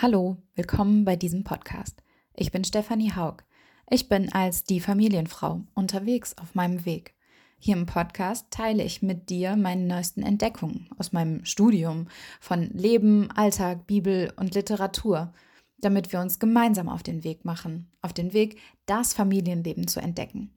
Hallo, willkommen bei diesem Podcast. Ich bin Stefanie Haug. Ich bin als die Familienfrau unterwegs auf meinem Weg. Hier im Podcast teile ich mit dir meine neuesten Entdeckungen aus meinem Studium von Leben, Alltag, Bibel und Literatur, damit wir uns gemeinsam auf den Weg machen, auf den Weg, das Familienleben zu entdecken.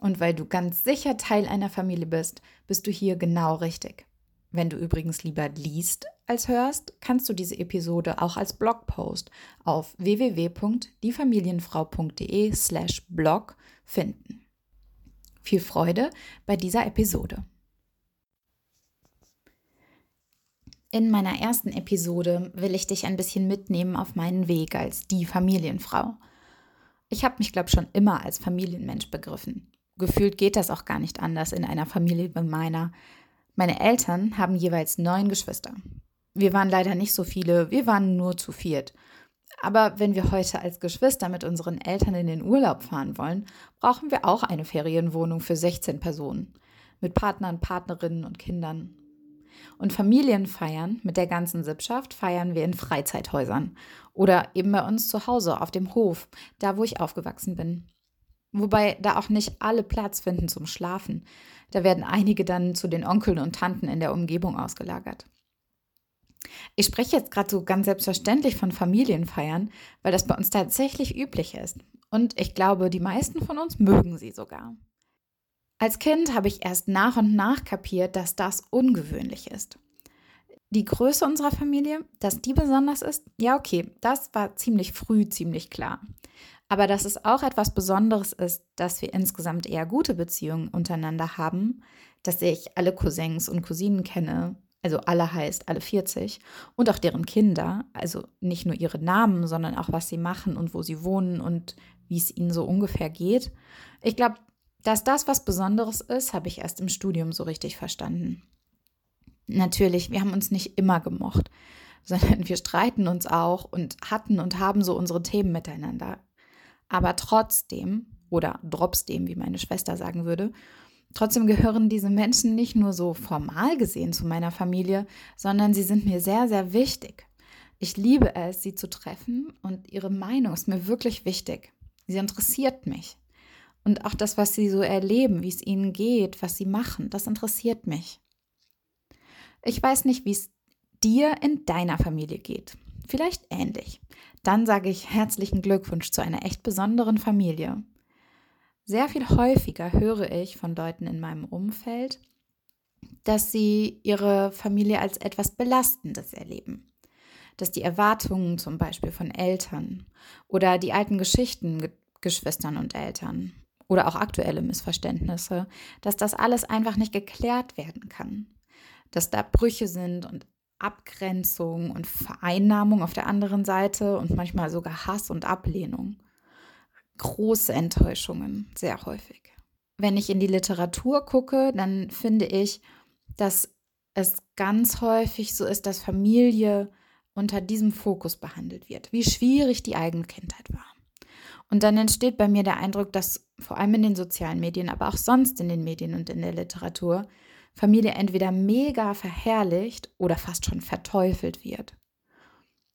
Und weil du ganz sicher Teil einer Familie bist, bist du hier genau richtig. Wenn du übrigens lieber liest als hörst, kannst du diese Episode auch als Blogpost auf www.diefamilienfrau.de/slash blog finden. Viel Freude bei dieser Episode. In meiner ersten Episode will ich dich ein bisschen mitnehmen auf meinen Weg als die Familienfrau. Ich habe mich, glaube ich, schon immer als Familienmensch begriffen. Gefühlt geht das auch gar nicht anders in einer Familie wie meiner. Meine Eltern haben jeweils neun Geschwister. Wir waren leider nicht so viele, wir waren nur zu viert. Aber wenn wir heute als Geschwister mit unseren Eltern in den Urlaub fahren wollen, brauchen wir auch eine Ferienwohnung für 16 Personen. Mit Partnern, Partnerinnen und Kindern. Und Familienfeiern mit der ganzen Sippschaft feiern wir in Freizeithäusern. Oder eben bei uns zu Hause auf dem Hof, da wo ich aufgewachsen bin. Wobei da auch nicht alle Platz finden zum Schlafen. Da werden einige dann zu den Onkeln und Tanten in der Umgebung ausgelagert. Ich spreche jetzt gerade so ganz selbstverständlich von Familienfeiern, weil das bei uns tatsächlich üblich ist. Und ich glaube, die meisten von uns mögen sie sogar. Als Kind habe ich erst nach und nach kapiert, dass das ungewöhnlich ist. Die Größe unserer Familie, dass die besonders ist, ja okay, das war ziemlich früh ziemlich klar. Aber dass es auch etwas Besonderes ist, dass wir insgesamt eher gute Beziehungen untereinander haben, dass ich alle Cousins und Cousinen kenne, also alle heißt alle 40, und auch deren Kinder, also nicht nur ihre Namen, sondern auch was sie machen und wo sie wohnen und wie es ihnen so ungefähr geht. Ich glaube, dass das was Besonderes ist, habe ich erst im Studium so richtig verstanden. Natürlich, wir haben uns nicht immer gemocht, sondern wir streiten uns auch und hatten und haben so unsere Themen miteinander. Aber trotzdem, oder trotzdem, wie meine Schwester sagen würde, trotzdem gehören diese Menschen nicht nur so formal gesehen zu meiner Familie, sondern sie sind mir sehr, sehr wichtig. Ich liebe es, sie zu treffen und ihre Meinung ist mir wirklich wichtig. Sie interessiert mich. Und auch das, was sie so erleben, wie es ihnen geht, was sie machen, das interessiert mich. Ich weiß nicht, wie es dir in deiner Familie geht. Vielleicht ähnlich dann sage ich herzlichen Glückwunsch zu einer echt besonderen Familie. Sehr viel häufiger höre ich von Leuten in meinem Umfeld, dass sie ihre Familie als etwas Belastendes erleben. Dass die Erwartungen zum Beispiel von Eltern oder die alten Geschichten Geschwistern und Eltern oder auch aktuelle Missverständnisse, dass das alles einfach nicht geklärt werden kann. Dass da Brüche sind und Abgrenzung und Vereinnahmung auf der anderen Seite und manchmal sogar Hass und Ablehnung. Große Enttäuschungen, sehr häufig. Wenn ich in die Literatur gucke, dann finde ich, dass es ganz häufig so ist, dass Familie unter diesem Fokus behandelt wird, wie schwierig die eigene Kindheit war. Und dann entsteht bei mir der Eindruck, dass vor allem in den sozialen Medien, aber auch sonst in den Medien und in der Literatur Familie entweder mega verherrlicht oder fast schon verteufelt wird.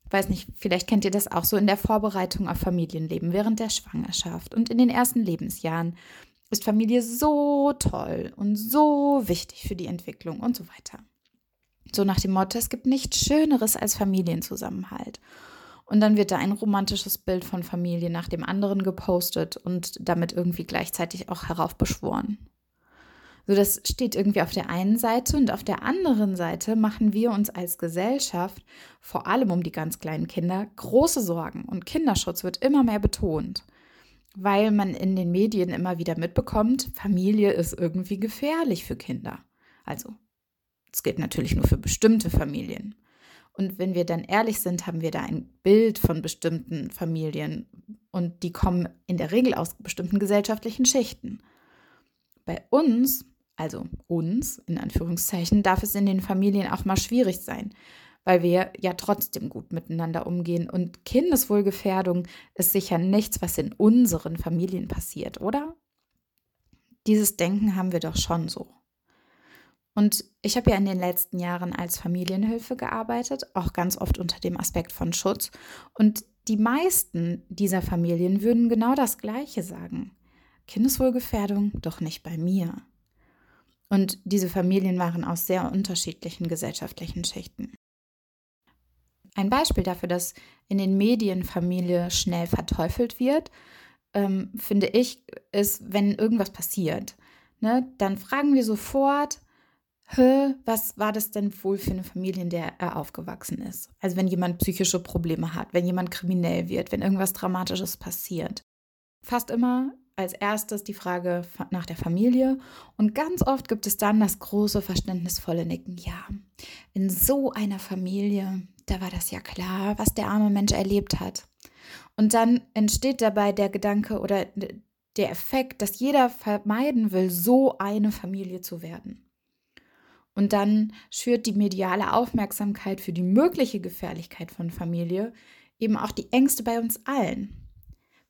Weiß nicht, vielleicht kennt ihr das auch so in der Vorbereitung auf Familienleben während der Schwangerschaft und in den ersten Lebensjahren ist Familie so toll und so wichtig für die Entwicklung und so weiter. So nach dem Motto, es gibt nichts Schöneres als Familienzusammenhalt. Und dann wird da ein romantisches Bild von Familie nach dem anderen gepostet und damit irgendwie gleichzeitig auch heraufbeschworen. So, das steht irgendwie auf der einen Seite und auf der anderen Seite machen wir uns als Gesellschaft, vor allem um die ganz kleinen Kinder, große Sorgen und Kinderschutz wird immer mehr betont, weil man in den Medien immer wieder mitbekommt, Familie ist irgendwie gefährlich für Kinder. Also, es gilt natürlich nur für bestimmte Familien. Und wenn wir dann ehrlich sind, haben wir da ein Bild von bestimmten Familien und die kommen in der Regel aus bestimmten gesellschaftlichen Schichten. Bei uns also uns in Anführungszeichen, darf es in den Familien auch mal schwierig sein, weil wir ja trotzdem gut miteinander umgehen. Und Kindeswohlgefährdung ist sicher nichts, was in unseren Familien passiert, oder? Dieses Denken haben wir doch schon so. Und ich habe ja in den letzten Jahren als Familienhilfe gearbeitet, auch ganz oft unter dem Aspekt von Schutz. Und die meisten dieser Familien würden genau das Gleiche sagen. Kindeswohlgefährdung doch nicht bei mir. Und diese Familien waren aus sehr unterschiedlichen gesellschaftlichen Schichten. Ein Beispiel dafür, dass in den Medien Familie schnell verteufelt wird, ähm, finde ich, ist, wenn irgendwas passiert. Ne, dann fragen wir sofort, was war das denn wohl für eine Familie, in der er aufgewachsen ist? Also wenn jemand psychische Probleme hat, wenn jemand kriminell wird, wenn irgendwas Dramatisches passiert. Fast immer als erstes die Frage nach der Familie und ganz oft gibt es dann das große verständnisvolle Nicken. Ja, in so einer Familie, da war das ja klar, was der arme Mensch erlebt hat. Und dann entsteht dabei der Gedanke oder der Effekt, dass jeder vermeiden will, so eine Familie zu werden. Und dann schürt die mediale Aufmerksamkeit für die mögliche Gefährlichkeit von Familie eben auch die Ängste bei uns allen.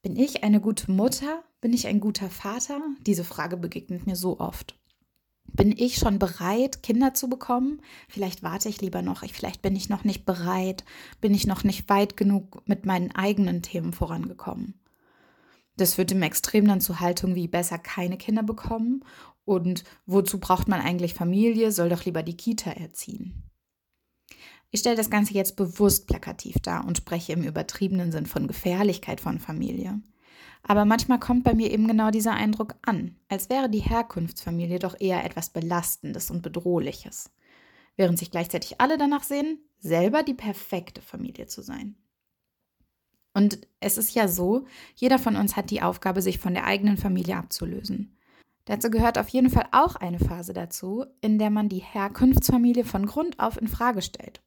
Bin ich eine gute Mutter? Bin ich ein guter Vater? Diese Frage begegnet mir so oft. Bin ich schon bereit, Kinder zu bekommen? Vielleicht warte ich lieber noch. Ich, vielleicht bin ich noch nicht bereit. Bin ich noch nicht weit genug mit meinen eigenen Themen vorangekommen? Das führt im Extrem dann zu Haltungen wie besser keine Kinder bekommen und wozu braucht man eigentlich Familie? Soll doch lieber die Kita erziehen. Ich stelle das Ganze jetzt bewusst plakativ dar und spreche im übertriebenen Sinn von Gefährlichkeit von Familie. Aber manchmal kommt bei mir eben genau dieser Eindruck an, als wäre die Herkunftsfamilie doch eher etwas Belastendes und Bedrohliches, während sich gleichzeitig alle danach sehen, selber die perfekte Familie zu sein. Und es ist ja so, jeder von uns hat die Aufgabe, sich von der eigenen Familie abzulösen. Dazu gehört auf jeden Fall auch eine Phase dazu, in der man die Herkunftsfamilie von Grund auf in Frage stellt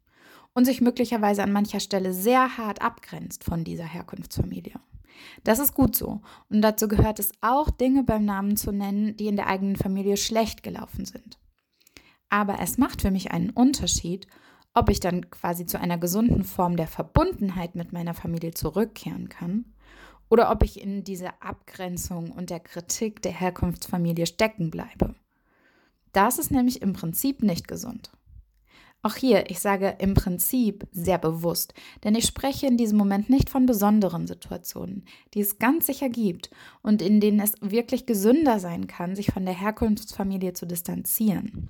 und sich möglicherweise an mancher Stelle sehr hart abgrenzt von dieser Herkunftsfamilie. Das ist gut so. Und dazu gehört es auch, Dinge beim Namen zu nennen, die in der eigenen Familie schlecht gelaufen sind. Aber es macht für mich einen Unterschied, ob ich dann quasi zu einer gesunden Form der Verbundenheit mit meiner Familie zurückkehren kann oder ob ich in dieser Abgrenzung und der Kritik der Herkunftsfamilie stecken bleibe. Das ist nämlich im Prinzip nicht gesund. Auch hier, ich sage im Prinzip sehr bewusst, denn ich spreche in diesem Moment nicht von besonderen Situationen, die es ganz sicher gibt und in denen es wirklich gesünder sein kann, sich von der Herkunftsfamilie zu distanzieren.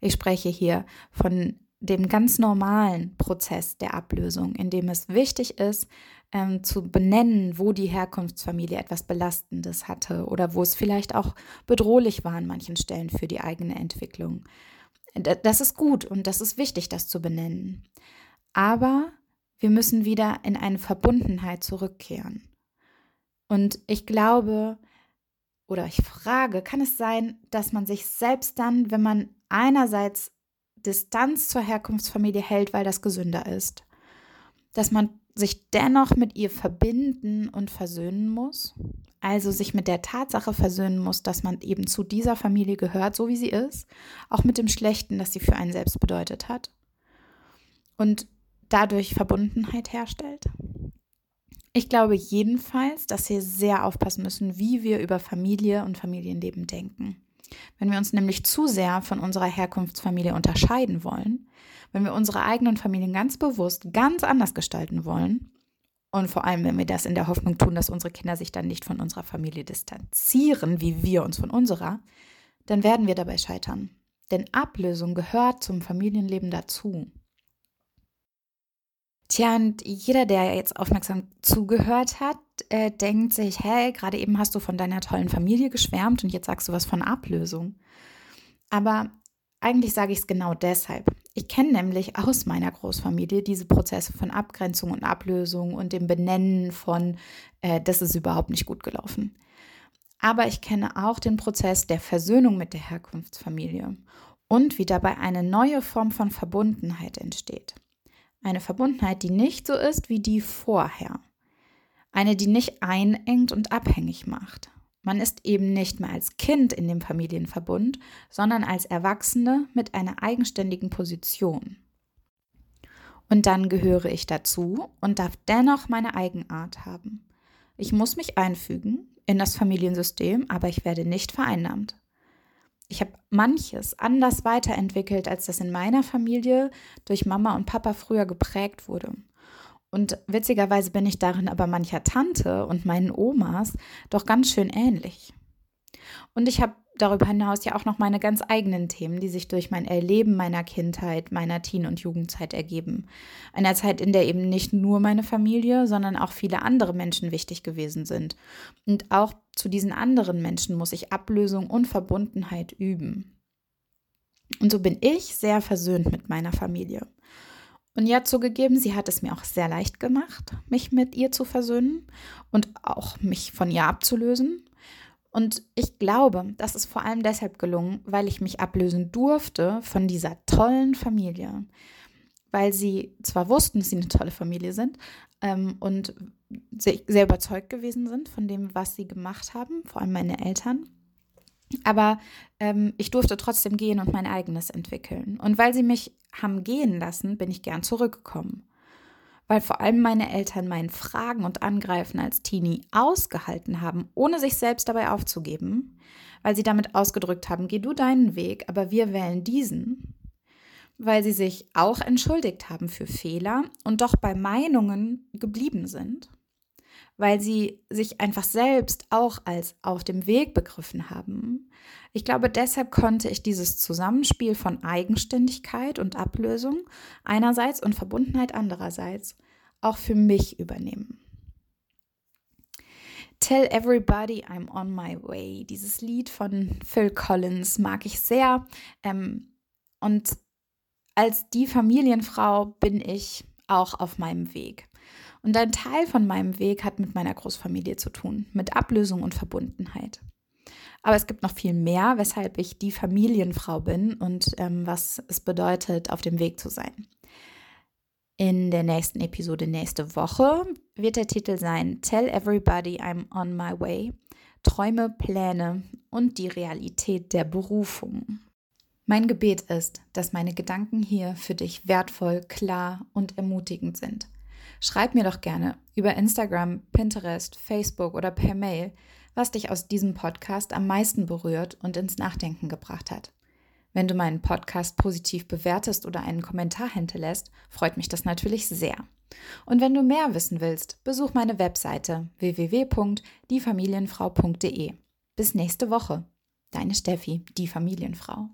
Ich spreche hier von dem ganz normalen Prozess der Ablösung, in dem es wichtig ist, ähm, zu benennen, wo die Herkunftsfamilie etwas Belastendes hatte oder wo es vielleicht auch bedrohlich war an manchen Stellen für die eigene Entwicklung. Das ist gut und das ist wichtig, das zu benennen. Aber wir müssen wieder in eine Verbundenheit zurückkehren. Und ich glaube, oder ich frage, kann es sein, dass man sich selbst dann, wenn man einerseits Distanz zur Herkunftsfamilie hält, weil das gesünder ist, dass man sich dennoch mit ihr verbinden und versöhnen muss, also sich mit der Tatsache versöhnen muss, dass man eben zu dieser Familie gehört, so wie sie ist, auch mit dem Schlechten, das sie für einen selbst bedeutet hat und dadurch Verbundenheit herstellt. Ich glaube jedenfalls, dass wir sehr aufpassen müssen, wie wir über Familie und Familienleben denken. Wenn wir uns nämlich zu sehr von unserer Herkunftsfamilie unterscheiden wollen, wenn wir unsere eigenen Familien ganz bewusst ganz anders gestalten wollen, und vor allem, wenn wir das in der Hoffnung tun, dass unsere Kinder sich dann nicht von unserer Familie distanzieren, wie wir uns von unserer, dann werden wir dabei scheitern. Denn Ablösung gehört zum Familienleben dazu. Tja, und jeder, der jetzt aufmerksam zugehört hat, äh, denkt sich, hey, gerade eben hast du von deiner tollen Familie geschwärmt und jetzt sagst du was von Ablösung. Aber eigentlich sage ich es genau deshalb. Ich kenne nämlich aus meiner Großfamilie diese Prozesse von Abgrenzung und Ablösung und dem Benennen von, äh, das ist überhaupt nicht gut gelaufen. Aber ich kenne auch den Prozess der Versöhnung mit der Herkunftsfamilie und wie dabei eine neue Form von Verbundenheit entsteht. Eine Verbundenheit, die nicht so ist wie die vorher. Eine, die nicht einengt und abhängig macht. Man ist eben nicht mehr als Kind in dem Familienverbund, sondern als Erwachsene mit einer eigenständigen Position. Und dann gehöre ich dazu und darf dennoch meine Eigenart haben. Ich muss mich einfügen in das Familiensystem, aber ich werde nicht vereinnahmt. Ich habe manches anders weiterentwickelt, als das in meiner Familie durch Mama und Papa früher geprägt wurde. Und witzigerweise bin ich darin aber mancher Tante und meinen Omas doch ganz schön ähnlich. Und ich habe darüber hinaus ja auch noch meine ganz eigenen Themen, die sich durch mein Erleben meiner Kindheit, meiner Teen- und Jugendzeit ergeben. Einer Zeit, in der eben nicht nur meine Familie, sondern auch viele andere Menschen wichtig gewesen sind. Und auch zu diesen anderen Menschen muss ich Ablösung und Verbundenheit üben. Und so bin ich sehr versöhnt mit meiner Familie. Und ja, zugegeben, sie hat es mir auch sehr leicht gemacht, mich mit ihr zu versöhnen und auch mich von ihr abzulösen. Und ich glaube, das ist vor allem deshalb gelungen, weil ich mich ablösen durfte von dieser tollen Familie. Weil sie zwar wussten, dass sie eine tolle Familie sind ähm, und sehr überzeugt gewesen sind von dem, was sie gemacht haben, vor allem meine Eltern. Aber ähm, ich durfte trotzdem gehen und mein eigenes entwickeln. Und weil sie mich haben gehen lassen, bin ich gern zurückgekommen. Weil vor allem meine Eltern mein Fragen und Angreifen als Teenie ausgehalten haben, ohne sich selbst dabei aufzugeben, weil sie damit ausgedrückt haben, geh du deinen Weg, aber wir wählen diesen, weil sie sich auch entschuldigt haben für Fehler und doch bei Meinungen geblieben sind weil sie sich einfach selbst auch als auf dem Weg begriffen haben. Ich glaube, deshalb konnte ich dieses Zusammenspiel von Eigenständigkeit und Ablösung einerseits und Verbundenheit andererseits auch für mich übernehmen. Tell Everybody I'm on my way. Dieses Lied von Phil Collins mag ich sehr. Ähm, und als die Familienfrau bin ich auch auf meinem Weg. Und ein Teil von meinem Weg hat mit meiner Großfamilie zu tun, mit Ablösung und Verbundenheit. Aber es gibt noch viel mehr, weshalb ich die Familienfrau bin und ähm, was es bedeutet, auf dem Weg zu sein. In der nächsten Episode nächste Woche wird der Titel sein Tell Everybody I'm on my way. Träume, Pläne und die Realität der Berufung. Mein Gebet ist, dass meine Gedanken hier für dich wertvoll, klar und ermutigend sind. Schreib mir doch gerne über Instagram, Pinterest, Facebook oder per Mail, was dich aus diesem Podcast am meisten berührt und ins Nachdenken gebracht hat. Wenn du meinen Podcast positiv bewertest oder einen Kommentar hinterlässt, freut mich das natürlich sehr. Und wenn du mehr wissen willst, besuch meine Webseite www.diefamilienfrau.de. Bis nächste Woche. Deine Steffi, die Familienfrau.